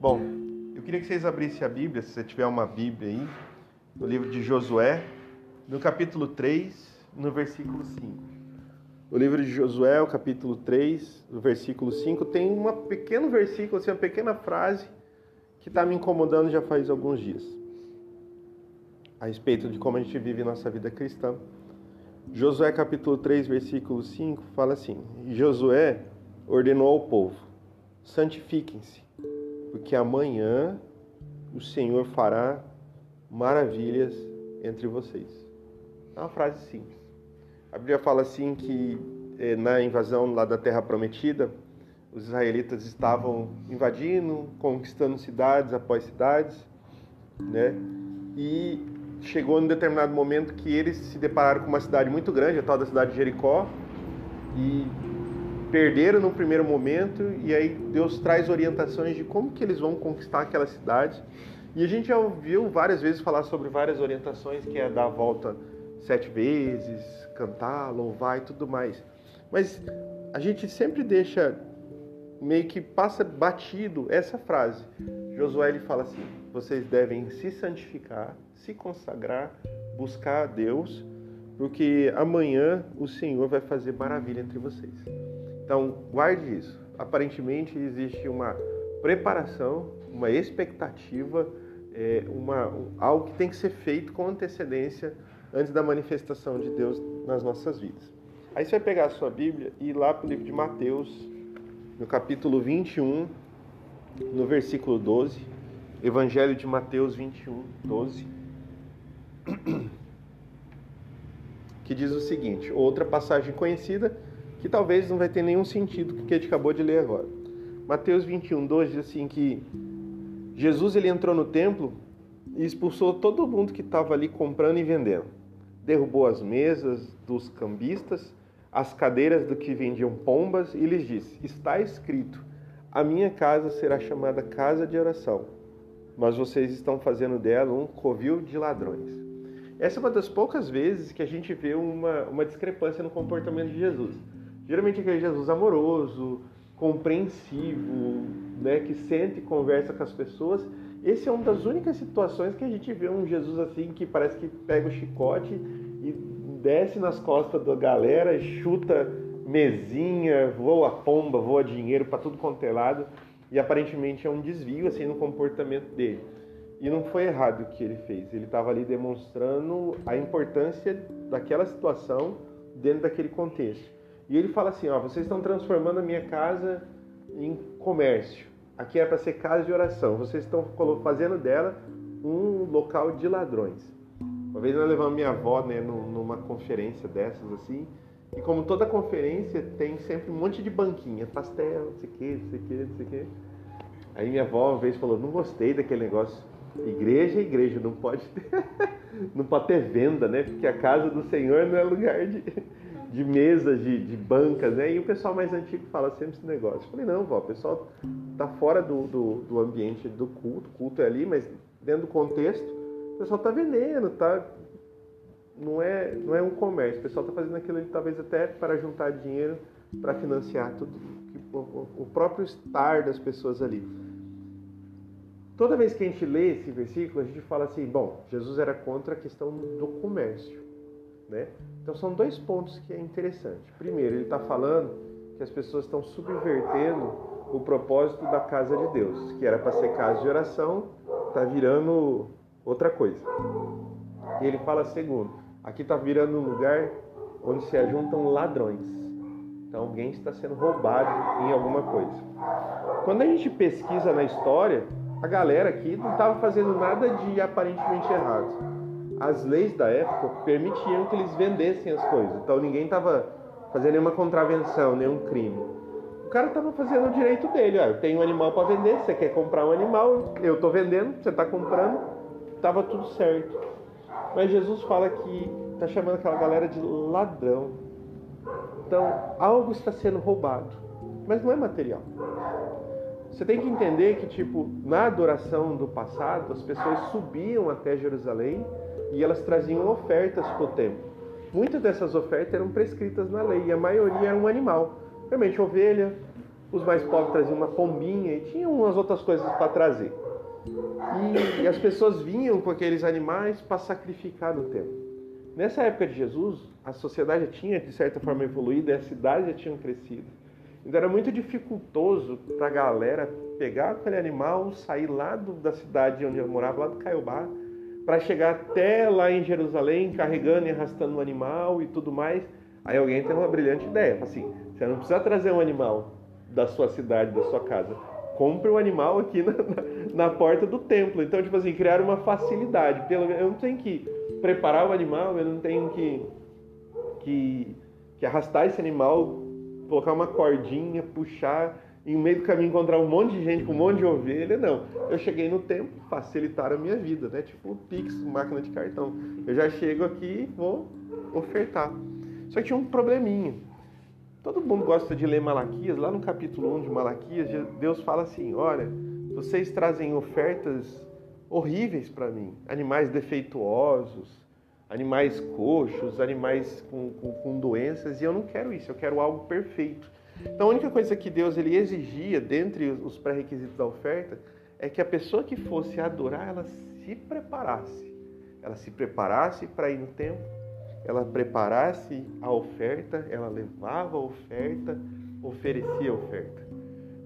Bom, eu queria que vocês abrissem a Bíblia, se você tiver uma Bíblia aí, no livro de Josué, no capítulo 3, no versículo 5. O livro de Josué, o capítulo 3, no versículo 5, tem um pequeno versículo, assim, uma pequena frase que está me incomodando já faz alguns dias. A respeito de como a gente vive nossa vida cristã. Josué capítulo 3, versículo 5, fala assim: Josué ordenou ao povo: santifiquem-se, porque amanhã o Senhor fará maravilhas entre vocês. É uma frase simples. A Bíblia fala assim que eh, na invasão lá da Terra Prometida, os israelitas estavam invadindo, conquistando cidades após cidades, né? E chegou em um determinado momento que eles se depararam com uma cidade muito grande, a tal da cidade de Jericó, e perderam no primeiro momento, e aí Deus traz orientações de como que eles vão conquistar aquela cidade. E a gente já ouviu várias vezes falar sobre várias orientações, que é dar a volta sete vezes, cantar, louvar e tudo mais. Mas a gente sempre deixa meio que passa batido essa frase. Josué ele fala assim: vocês devem se santificar, se consagrar, buscar a Deus, porque amanhã o Senhor vai fazer maravilha entre vocês. Então, guarde isso. Aparentemente existe uma preparação, uma expectativa, é, uma, um, algo que tem que ser feito com antecedência antes da manifestação de Deus nas nossas vidas. Aí você vai pegar a sua Bíblia e ir lá para o livro de Mateus, no capítulo 21, no versículo 12. Evangelho de Mateus 21, 12. Que diz o seguinte: outra passagem conhecida que talvez não vai ter nenhum sentido que a gente acabou de ler agora. Mateus 21, 12 diz assim que Jesus ele entrou no templo e expulsou todo mundo que estava ali comprando e vendendo. Derrubou as mesas dos cambistas, as cadeiras do que vendiam pombas e lhes disse: Está escrito: A minha casa será chamada casa de oração, mas vocês estão fazendo dela um covil de ladrões. Essa é uma das poucas vezes que a gente vê uma, uma discrepância no comportamento de Jesus. Geralmente aquele Jesus amoroso, compreensivo, né, que sente e conversa com as pessoas. Esse é uma das únicas situações que a gente vê um Jesus assim que parece que pega o chicote e desce nas costas da galera, chuta mesinha, voa pomba, voa dinheiro para tudo quanto é lado. E aparentemente é um desvio assim no comportamento dele. E não foi errado o que ele fez. Ele estava ali demonstrando a importância daquela situação dentro daquele contexto. E ele fala assim: ó, vocês estão transformando a minha casa em comércio. Aqui é para ser casa de oração. Vocês estão fazendo dela um local de ladrões. Uma vez nós levamos minha avó né, numa conferência dessas assim. E como toda conferência tem sempre um monte de banquinha, pastel, não sei o que, não sei o que, não sei o que. Aí minha avó uma vez falou, não gostei daquele negócio. Igreja é igreja, não pode ter, não pode ter venda, né? Porque a casa do Senhor não é lugar de, de mesas, de, de, bancas, né? E o pessoal mais antigo fala sempre esse negócio. Eu falei, não, vó, o pessoal tá fora do, do, do ambiente do culto, o culto é ali, mas dentro do contexto, o pessoal tá vendendo, tá? Não é, não é um comércio, o pessoal tá fazendo aquilo ali talvez até para juntar dinheiro para financiar tudo, o próprio estar das pessoas ali. Toda vez que a gente lê esse versículo, a gente fala assim, bom, Jesus era contra a questão do comércio. Né? Então são dois pontos que é interessante. Primeiro, ele está falando que as pessoas estão subvertendo o propósito da casa de Deus, que era para ser casa de oração, está virando outra coisa. E ele fala segundo, aqui está virando um lugar onde se ajuntam ladrões. Então alguém está sendo roubado em alguma coisa. Quando a gente pesquisa na história, a galera aqui não estava fazendo nada de aparentemente errado as leis da época permitiam que eles vendessem as coisas. Então ninguém estava fazendo nenhuma contravenção, nenhum crime. O cara estava fazendo o direito dele. Ó, eu tenho um animal para vender, você quer comprar um animal, eu estou vendendo, você está comprando, estava tudo certo. Mas Jesus fala que está chamando aquela galera de ladrão. Então algo está sendo roubado, mas não é material. Você tem que entender que, tipo, na adoração do passado, as pessoas subiam até Jerusalém e elas traziam ofertas para o templo. Muitas dessas ofertas eram prescritas na lei e a maioria era um animal, realmente ovelha, os mais pobres traziam uma pombinha e tinham umas outras coisas para trazer. E, e, as pessoas vinham com aqueles animais para sacrificar no templo. Nessa época de Jesus, a sociedade já tinha, de certa forma, evoluído e as cidades já tinham crescido. Então era muito dificultoso para a galera pegar aquele animal, sair lá do, da cidade onde eu morava, lá do Caiobá, para chegar até lá em Jerusalém, carregando e arrastando o animal e tudo mais. Aí alguém tem uma brilhante ideia, assim, você não precisa trazer um animal da sua cidade, da sua casa. Compre o um animal aqui na, na, na, porta do templo. Então, tipo assim, criar uma facilidade. Pelo, eu não tenho que preparar o animal, eu não tenho que, que, que arrastar esse animal, colocar uma cordinha, puxar, e no meio do caminho encontrar um monte de gente com um monte de ovelha. Não. Eu cheguei no templo, facilitar a minha vida, né? Tipo Pix, máquina de cartão. Eu já chego aqui e vou ofertar. Só que tinha um probleminha. Todo mundo gosta de ler Malaquias. Lá no capítulo 1 de Malaquias, Deus fala assim: Olha, vocês trazem ofertas horríveis para mim, animais defeituosos, animais coxos, animais com, com, com, doenças, e eu não quero isso, eu quero algo perfeito. Então a única coisa que Deus ele exigia dentre os pré-requisitos da oferta é que a pessoa que fosse adorar, ela se preparasse. Ela se preparasse para ir no templo, ela preparasse a oferta, ela levava a oferta, oferecia a oferta.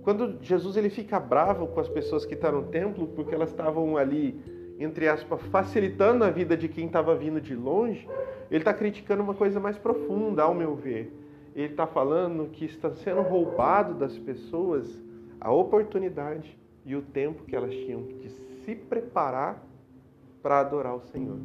Quando Jesus ele fica bravo com as pessoas que estão no templo, porque elas estavam ali, entre aspas, facilitando a vida de quem estava vindo de longe, ele está criticando uma coisa mais profunda, ao meu ver. Ele está falando que está sendo roubado das pessoas a oportunidade e o tempo que elas tinham de se preparar para adorar o Senhor.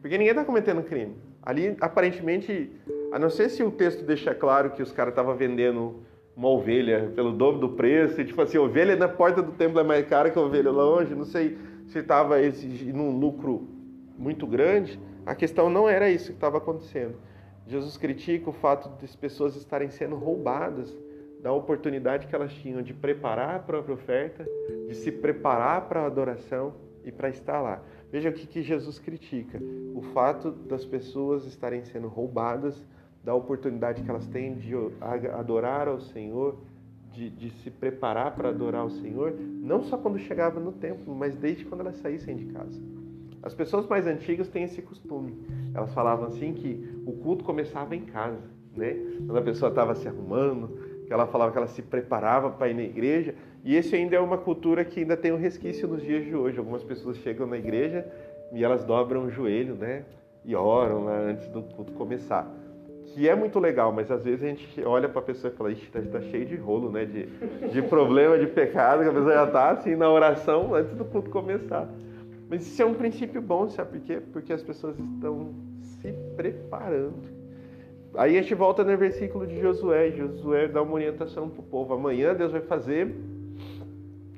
Porque ninguém está cometendo crime. Ali, aparentemente, a não ser se o texto deixa claro que os caras estavam vendendo uma ovelha pelo dobro do preço, e tipo assim, ovelha na porta do templo é mais cara que ovelha longe, não sei se estava exigindo um lucro muito grande. A questão não era isso que estava acontecendo. Jesus critica o fato de as pessoas estarem sendo roubadas da oportunidade que elas tinham de preparar a própria oferta, de se preparar para a adoração e para estar lá. Veja o que Jesus critica: o fato das pessoas estarem sendo roubadas da oportunidade que elas têm de adorar ao Senhor, de, de se preparar para adorar ao Senhor, não só quando chegava no templo, mas desde quando elas saíssem de casa. As pessoas mais antigas têm esse costume. Elas falavam assim que o culto começava em casa, né? Quando a pessoa estava se arrumando, que ela falava que ela se preparava para ir na igreja, e esse ainda é uma cultura que ainda tem um resquício nos dias de hoje. Algumas pessoas chegam na igreja e elas dobram o joelho, né? E oram lá antes do culto começar. Que é muito legal, mas às vezes a gente olha para a pessoa e fala, ixi, tá, tá, cheio de rolo, né? De, de problema, de pecado, que a pessoa já está assim na oração antes do culto começar. Mas isso é um princípio bom, sabe por quê? Porque as pessoas estão se preparando. Aí a gente volta no versículo de Josué. Josué dá uma orientação para o povo. Amanhã Deus vai fazer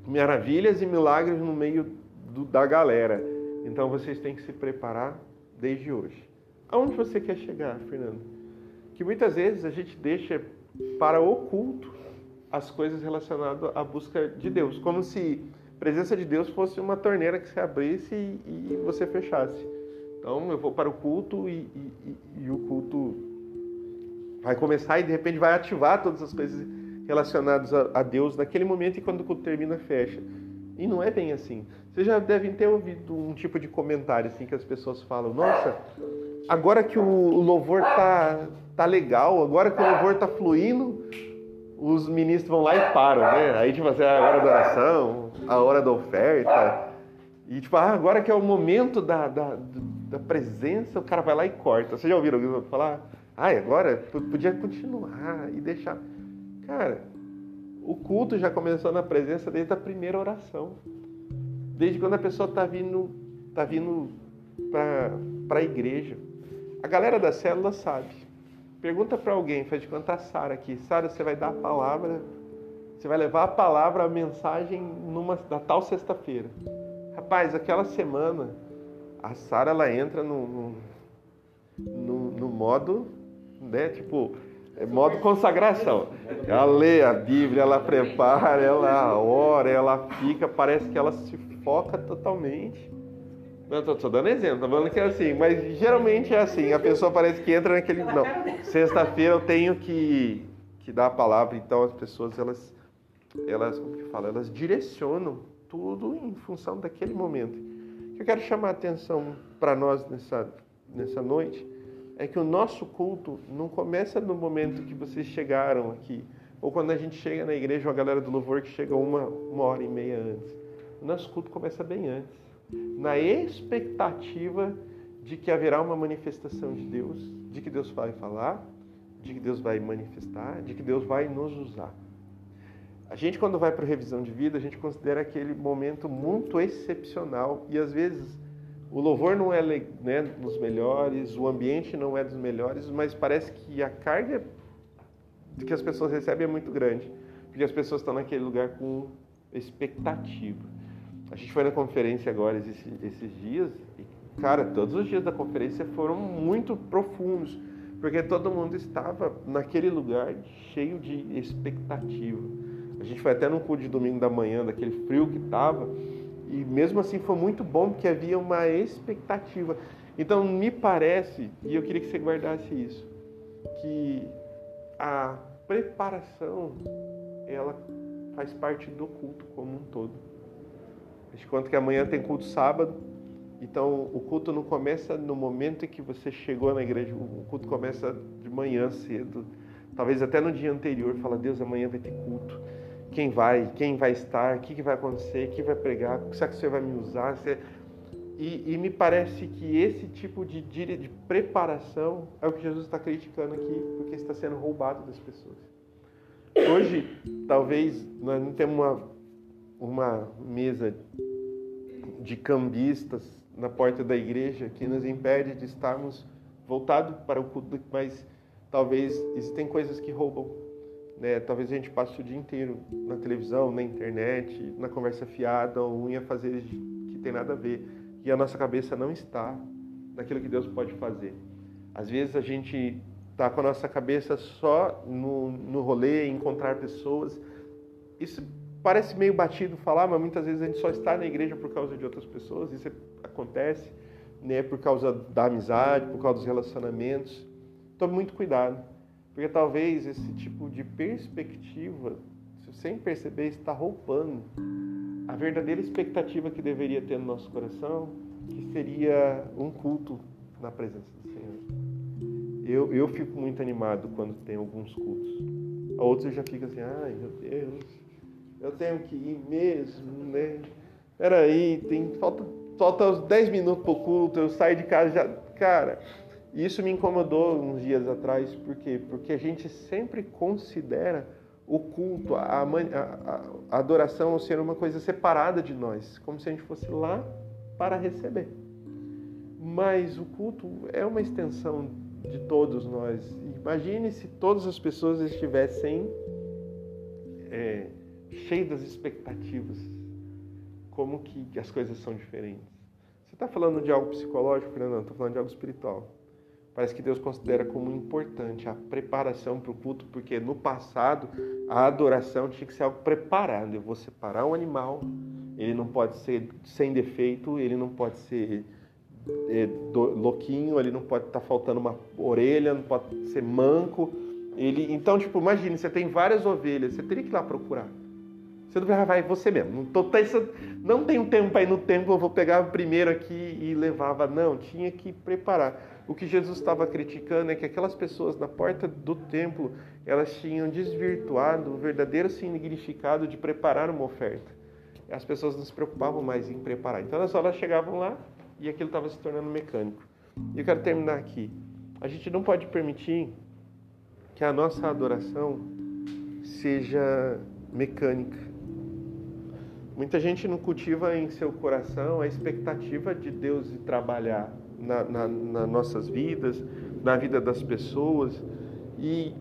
maravilhas e milagres no meio do, da galera. Então vocês têm que se preparar desde hoje. Aonde você quer chegar, Fernando? Que muitas vezes a gente deixa para oculto as coisas relacionadas à busca de Deus, como se a presença de Deus fosse uma torneira que se abrisse e, e você fechasse. Então eu vou para o culto e, e, e o culto vai começar e de repente vai ativar todas as coisas relacionados a, a Deus naquele momento e quando o culto termina, fecha. E não é bem assim. Vocês já devem ter ouvido um tipo de comentário assim que as pessoas falam: Nossa, agora que o louvor tá, tá legal, agora que o louvor tá fluindo, os ministros vão lá e param, né? Aí, tipo assim, a hora da oração, a hora da oferta. E, tipo, ah, agora que é o momento da, da, da presença, o cara vai lá e corta. Vocês já ouviram alguém falar? Ah, agora podia continuar e deixar. Cara, o culto já começou na presença desde a primeira oração. Desde quando a pessoa está vindo, tá vindo para a igreja. A galera da célula sabe. Pergunta para alguém, faz de conta a Sara aqui. Sara, você vai dar a palavra, você vai levar a palavra, a mensagem numa, da tal sexta-feira. Rapaz, aquela semana, a Sara ela entra no, no, no, no modo, né? Tipo, é modo consagração. Ela lê a Bíblia, ela prepara, ela ora, ela fica, parece que ela se foca totalmente. Não, estou tô, tô, dando exemplo, tô falando que é assim, mas geralmente é assim, a pessoa parece que entra naquele. Não, sexta-feira eu tenho que, que dá a palavra, então as pessoas elas elas como que fala, elas direcionam tudo em função daquele momento. O que eu quero chamar a atenção para nós nessa nessa noite é que o nosso culto não começa no momento que vocês chegaram aqui, ou quando a gente chega na igreja, a galera do louvor que chega uma, uma hora e meia antes. O nosso culto começa bem antes, na expectativa de que haverá uma manifestação de Deus, de que Deus vai falar, de que Deus vai manifestar, de que Deus vai nos usar. A gente, quando vai para a revisão de vida, a gente considera aquele momento muito excepcional e às vezes o louvor não é né, dos melhores, o ambiente não é dos melhores, mas parece que a carga que as pessoas recebem é muito grande, porque as pessoas estão naquele lugar com expectativa. A gente foi na conferência agora esses, esses dias e, cara, todos os dias da conferência foram muito profundos, porque todo mundo estava naquele lugar cheio de expectativa. A gente foi até no culto de domingo da manhã, daquele frio que estava, e mesmo assim foi muito bom porque havia uma expectativa. Então me parece, e eu queria que você guardasse isso, que a preparação ela faz parte do culto como um todo. Gente conta que amanhã tem culto sábado, então o culto não começa no momento em que você chegou na igreja, o culto começa de manhã cedo, talvez até no dia anterior, fala Deus, amanhã vai ter culto. Quem vai, quem vai estar, o que, que vai acontecer, quem vai pregar, será que você vai me usar? Você... E, e, me parece que esse tipo de, de, de preparação é o que Jesus está criticando aqui, porque está sendo roubado das pessoas. Hoje, talvez, nós não temos uma, uma mesa de cambistas na porta da igreja que nos impede de estarmos voltados para o culto, mas talvez existem coisas que roubam né? Talvez a gente passe o dia inteiro na televisão, na internet, na conversa fiada ou em fazer que tem nada a ver. E a nossa cabeça não está naquilo que Deus pode fazer. Às vezes a gente está com a nossa cabeça só no, no rolê, encontrar pessoas. Isso parece meio batido falar, mas muitas vezes a gente só está na igreja por causa de outras pessoas. Isso acontece né, por causa da amizade, por causa dos relacionamentos. Tome muito cuidado. Porque talvez esse tipo de perspectiva, sem perceber, está roubando a verdadeira expectativa que deveria ter no nosso coração, que seria um culto na presença do Senhor. Eu, eu fico muito animado quando tem alguns cultos. Outros já ficam assim, ai meu Deus, eu tenho que ir mesmo, né? Peraí, tem, falta, falta uns 10 minutos para o culto, eu saio de casa já. Cara, isso me incomodou uns dias atrás, por quê? Porque a gente sempre considera o culto, a, a, a, adoração ser uma coisa separada de nós, como se a gente fosse lá para receber. Mas o culto é uma extensão de todos nós. Imagine se todas as pessoas estivessem é, cheias das expectativas, como que as coisas são diferentes. Você está falando de algo psicológico, Não, estou falando de algo espiritual. Parece que Deus considera como importante a preparação para o culto, porque no passado a adoração tinha que ser algo preparado. Eu vou separar um animal, ele não pode ser sem defeito, ele não pode ser é, do, louquinho, ele não pode estar tá faltando uma orelha, não pode ser manco. Ele, então, tipo, imagine, você tem várias ovelhas, você teria que ir lá procurar. Você não vai, vai você mesmo. Não, tô, não tenho tempo para ir no templo, eu vou pegar o primeiro aqui e levava. Não, tinha que preparar. O que Jesus estava criticando é que aquelas pessoas na porta do templo, elas tinham desvirtuado o verdadeiro significado de preparar uma oferta. As pessoas não se preocupavam mais em preparar. Então elas só chegavam lá e aquilo estava se tornando mecânico. E eu quero terminar aqui. A gente não pode permitir que a nossa adoração seja mecânica. Muita gente não cultiva em seu coração a expectativa de Deus de trabalhar na, na, nas nossas vidas, na vida das pessoas. E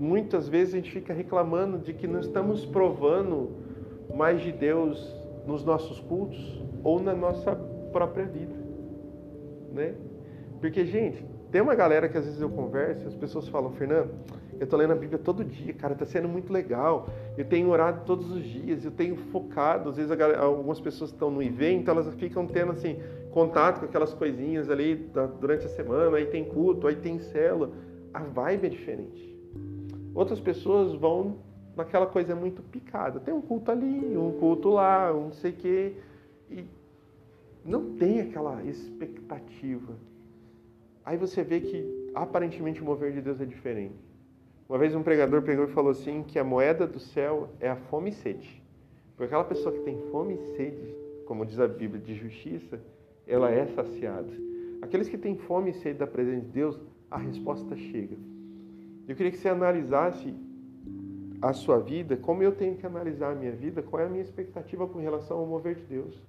muitas vezes a gente fica reclamando de que não estamos provando mais de Deus nos nossos cultos ou na nossa própria vida, né? Porque, gente, tem uma galera que às vezes eu converso, as pessoas falam, Fernando, eu estou lendo a Bíblia todo dia, cara, está sendo muito legal. Eu tenho orado todos os dias, eu tenho focado. Às vezes galera, algumas pessoas estão no evento, elas ficam tendo assim contato com aquelas coisinhas ali durante a semana. Aí tem culto, aí tem célula. A vibe é diferente. Outras pessoas vão naquela coisa muito picada. Tem um culto ali, um culto lá, um não sei o quê. E não tem aquela expectativa. Aí você vê que aparentemente o mover de Deus é diferente. Uma vez um pregador pegou e falou assim que a moeda do céu é a fome e sede. Porque aquela pessoa que tem fome e sede, como diz a Bíblia, de justiça, ela é saciada. Aqueles que têm fome e sede da presença de Deus, a resposta chega. Eu queria que você analisasse a sua vida, como eu tenho que analisar a minha vida, qual é a minha expectativa com relação ao mover de Deus.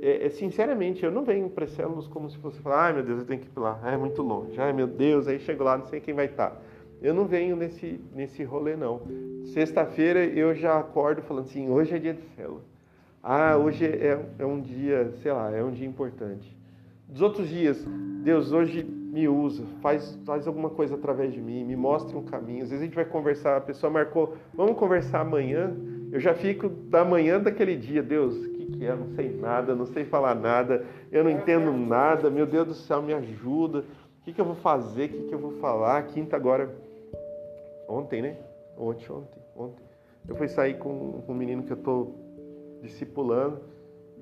É, é sinceramente, eu não venho para células como se fosse falar, ai meu Deus, eu tenho que ir lá, é muito longe, ai meu Deus, aí chego lá, não sei quem vai estar. Eu não venho nesse, nesse rolê, não. Sexta-feira eu já acordo falando assim, hoje é dia de célula. Ah, hoje é, é um dia, sei lá, é um dia importante. Dos outros dias, Deus, hoje me usa, faz, faz alguma coisa através de mim, me mostre um caminho. Às vezes a gente vai conversar, a pessoa marcou, vamos conversar amanhã. Eu já fico da manhã daquele dia, Deus, o que, que é? Não sei nada, não sei falar nada, eu não entendo nada, meu Deus do céu, me ajuda. O que, que eu vou fazer? O que, que eu vou falar? Quinta agora Ontem, né? Ontem, ontem, ontem. Eu fui sair com, um menino que eu estou discipulando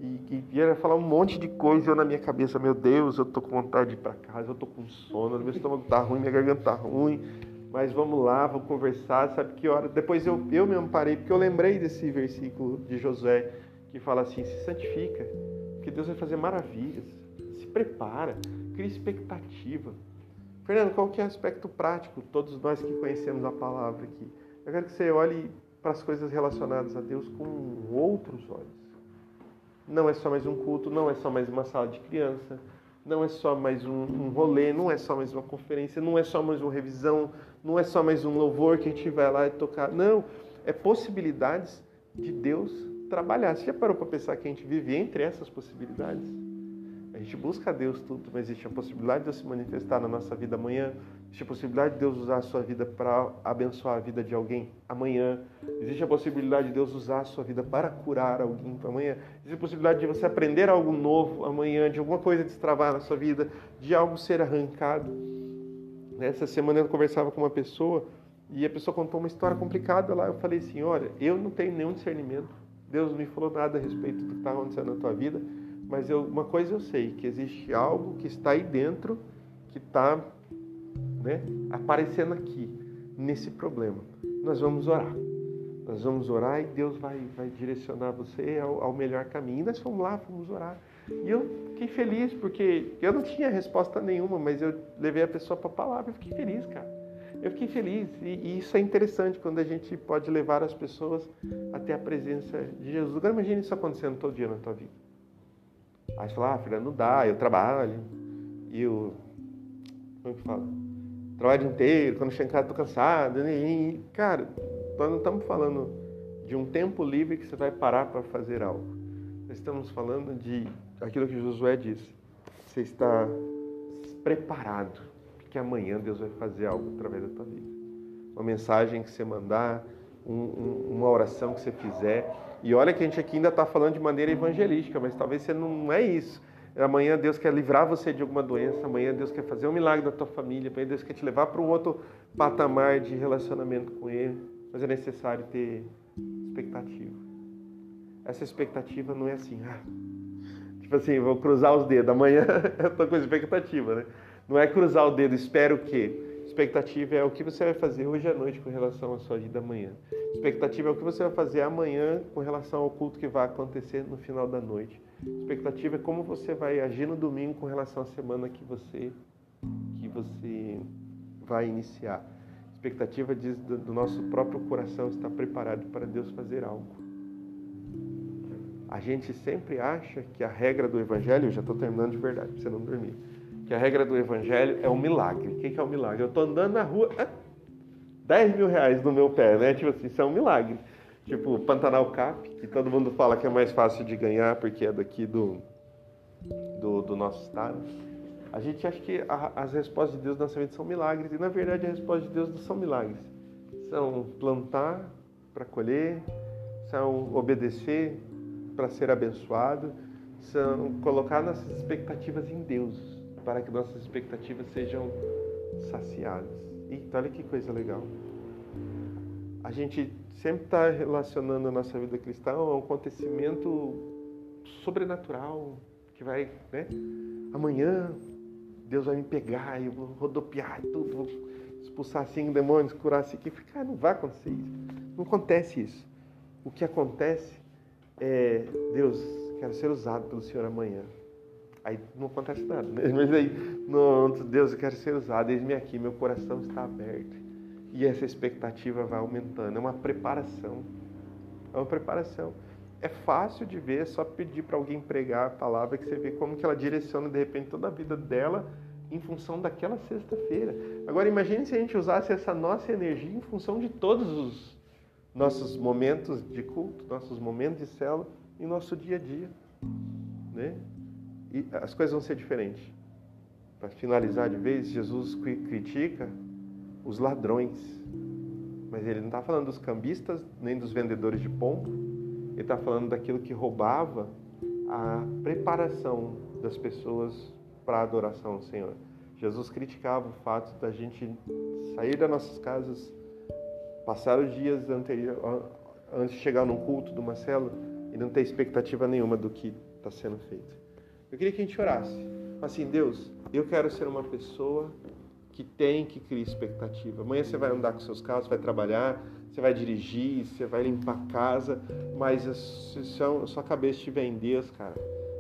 e que ia falar um monte de coisa eu na minha cabeça, meu Deus, eu tô com vontade de ir para casa, eu tô com sono, meu estômago tá ruim, minha garganta tá ruim, mas vamos lá, vamos conversar, sabe que hora? Depois eu, eu mesmo parei, porque eu lembrei desse versículo de Josué que fala assim: se santifica, que Deus vai fazer maravilhas, se prepara, cria expectativa. Fernando, qual que é o aspecto prático, todos nós que conhecemos a palavra aqui? Eu quero que você olhe para as coisas relacionadas a Deus com outros olhos. Não é só mais um culto, não é só mais uma sala de criança, não é só mais um, um rolê, não é só mais uma conferência, não é só mais uma revisão, não é só mais um louvor que a gente vai lá e tocar. Não, é possibilidades de Deus trabalhar. Você já parou para pensar que a gente vive entre essas possibilidades? Gente busca a Deus tudo, mas existe a possibilidade de Deus se manifestar na nossa vida amanhã. Existe a possibilidade de Deus usar a sua vida para abençoar a vida de alguém amanhã. Existe a possibilidade de Deus usar a sua vida para curar alguém amanhã. Existe a possibilidade de você aprender algo novo amanhã, de alguma coisa destravar na sua vida, de algo ser arrancado. Essa semana eu conversava com uma pessoa e a pessoa contou uma história complicada lá. Eu falei assim: olha, eu não tenho nenhum discernimento. Deus não me falou nada a respeito do que está acontecendo na tua vida mas eu, uma coisa eu sei, que existe algo que está aí dentro, que está né, aparecendo aqui, nesse problema. Nós vamos orar. Nós vamos orar e Deus vai, vai direcionar você ao, ao melhor caminho. E nós fomos lá, fomos orar. E eu fiquei feliz, porque eu não tinha resposta nenhuma, mas eu levei a pessoa para a palavra e fiquei feliz, cara. Eu fiquei feliz. E, isso é interessante quando a gente pode levar as pessoas até a presença de Jesus. Agora imagine isso acontecendo todo dia na tua vida. Aí você fala, ah, filha, não dá, eu trabalho. E eu. Como é que fala? Trabalho o dia inteiro, quando chego em casa tô cansado. E, cara, nós não estamos falando de um tempo livre que você vai parar para fazer algo. Nós estamos falando de aquilo que Josué disse. Você está preparado, porque amanhã Deus vai fazer algo através da tua vida. Uma mensagem que você mandar, um, um, uma oração que você fizer, e olha que a gente aqui ainda está falando de maneira evangelística, mas talvez você não é isso. Amanhã Deus quer livrar você de alguma doença, amanhã Deus quer fazer um milagre da tua família, amanhã Deus quer te levar para um outro patamar de relacionamento com Ele, mas é necessário ter expectativa. Essa expectativa não é assim, ah, tipo assim, vou cruzar os dedos, amanhã eu estou com expectativa, né? Não é cruzar o dedo, espero que Expectativa é o que você vai fazer hoje à noite com relação à sua vida amanhã. Expectativa é o que você vai fazer amanhã com relação ao culto que vai acontecer no final da noite. Expectativa é como você vai agir no domingo com relação à semana que você que você vai iniciar. Expectativa diz do nosso próprio coração estar preparado para Deus fazer algo. A gente sempre acha que a regra do evangelho, já estou terminando de verdade, para você não dormir que a regra do evangelho é um milagre. O que é um milagre? Eu estou andando na rua, 10 mil reais no meu pé, né? Tipo assim, isso é um milagre. Tipo, Pantanal Cap, que todo mundo fala que é mais fácil de ganhar porque é daqui do, do, do nosso estado. A gente acha que a, as respostas de Deus na nossa vida são milagres, e na verdade a resposta de Deus não são milagres. São plantar para colher, são obedecer para ser abençoado, são colocar nossas expectativas em Deus para que nossas expectativas sejam saciadas. Eita, olha que coisa legal. a gente sempre está relacionando a nossa vida cristã a um acontecimento sobrenatural que vai, né? Amanhã Deus vai me pegar eu vou rodopiar tudo, vou expulsar cinco demônios, curar cinco. E ficar, não vai acontecer isso. Não acontece isso. O que acontece é, Deus, quero ser usado pelo Senhor amanhã. Aí não acontece nada, né? Mas aí, não, Deus, eu quero ser usado, eis-me aqui, meu coração está aberto. E essa expectativa vai aumentando. É uma preparação. É uma preparação. É fácil de ver, é só pedir para alguém pregar a palavra que você vê como que ela direciona de repente toda a vida dela em função daquela sexta-feira. Agora imagine se a gente usasse essa nossa energia em função de todos os nossos momentos de culto, nossos momentos de célula e nosso dia a dia, né? E as coisas vão ser diferentes. Para finalizar de vez, Jesus critica os ladrões, mas ele não está falando dos cambistas nem dos vendedores de pombo, ele está falando daquilo que roubava a preparação das pessoas para a adoração ao Senhor. Jesus criticava o fato da gente sair das nossas casas passar os dias anterior, antes de chegar num culto de uma célula e não ter expectativa nenhuma do que está sendo feito. Eu queria que a gente orasse. Assim, Deus, eu quero ser uma pessoa que tem que criar expectativa. Amanhã você vai andar com seus carros, vai trabalhar, você vai dirigir, você vai limpar a casa, mas se a sua cabeça estiver em Deus, cara,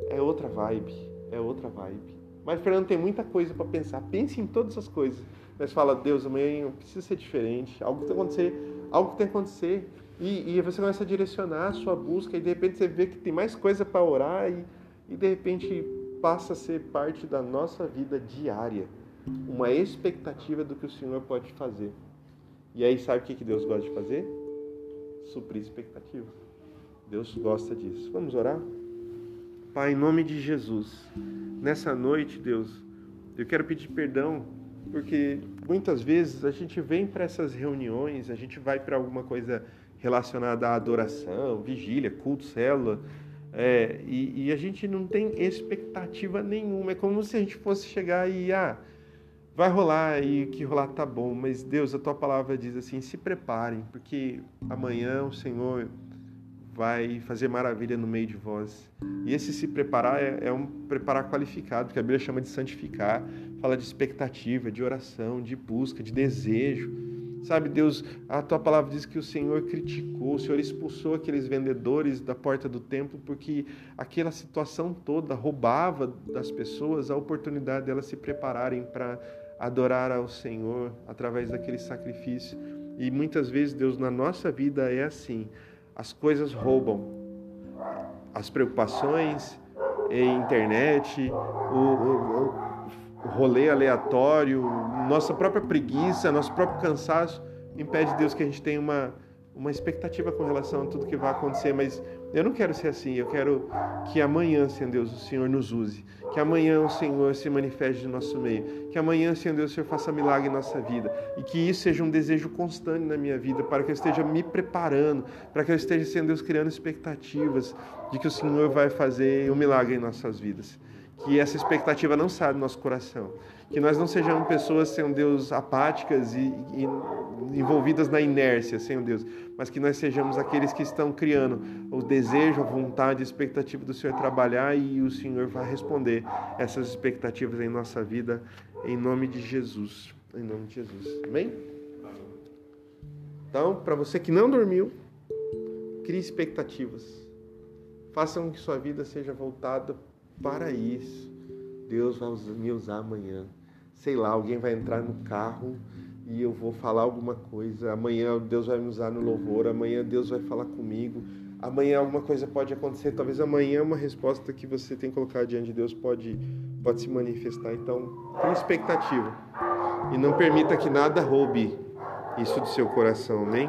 é outra vibe, é outra vibe. Mas Fernando tem muita coisa para pensar. Pense em todas as coisas mas fala, Deus, amanhã precisa ser diferente, algo tem que acontecer, algo tem que acontecer. E, e você começa a direcionar a sua busca e de repente você vê que tem mais coisa para orar e, e de repente passa a ser parte da nossa vida diária. Uma expectativa do que o Senhor pode fazer. E aí sabe o que Deus gosta de fazer? Suprir expectativa. Deus gosta disso. Vamos orar? Pai, em nome de Jesus, nessa noite, Deus, eu quero pedir perdão porque muitas vezes a gente vem para essas reuniões, a gente vai para alguma coisa relacionada à adoração, vigília, culto, célula, é, e, e, a gente não tem expectativa nenhuma. É como se a gente fosse chegar e, ah, vai rolar e o que rolar tá bom, mas Deus, a tua palavra diz assim: se preparem, porque amanhã o Senhor vai fazer maravilha no meio de vós. E esse se preparar é, é um preparar qualificado, que a Bíblia chama de santificar, fala de expectativa, de oração, de busca, de desejo. Sabe, Deus, a tua palavra diz que o Senhor criticou, o Senhor expulsou aqueles vendedores da porta do templo porque aquela situação toda roubava das pessoas a oportunidade delas se prepararem para adorar ao Senhor através daquele sacrifício. E muitas vezes, Deus, na nossa vida é assim as coisas roubam. As preocupações, a internet, o, o, rolê aleatório, nossa própria preguiça, nosso próprio cansaço impede Deus que a gente tenha uma, uma expectativa com relação a tudo que vai acontecer, mas eu não quero ser assim. Eu quero que amanhã, Senhor Deus, o Senhor nos use. Que amanhã o Senhor se manifeste no nosso meio. Que amanhã, Senhor Deus, o Senhor faça milagre em nossa vida. E que isso seja um desejo constante na minha vida, para que eu esteja me preparando, para que eu esteja, Senhor Deus, criando expectativas de que o Senhor vai fazer um milagre em nossas vidas. Que essa expectativa não saia do nosso coração que nós não sejamos pessoas, Senhor Deus, apáticas e, e, envolvidas na inércia, Senhor Deus, mas que nós sejamos aqueles que estão criando o desejo, a vontade, a expectativa do Senhor trabalhar e o Senhor vai responder essas expectativas em nossa vida, em nome de Jesus. Em nome de Jesus. Amém? Então, para você que não dormiu, crie expectativas. Faça com que sua vida seja voltada para isso. Deus vai me usar amanhã sei lá, alguém vai entrar no carro e eu vou falar alguma coisa. Amanhã Deus vai me usar no louvor, amanhã Deus vai falar comigo. Amanhã alguma coisa pode acontecer, talvez amanhã uma resposta que você tem colocado diante de Deus pode, pode se manifestar. Então, com expectativa. E não permita que nada roube isso do seu coração, amém?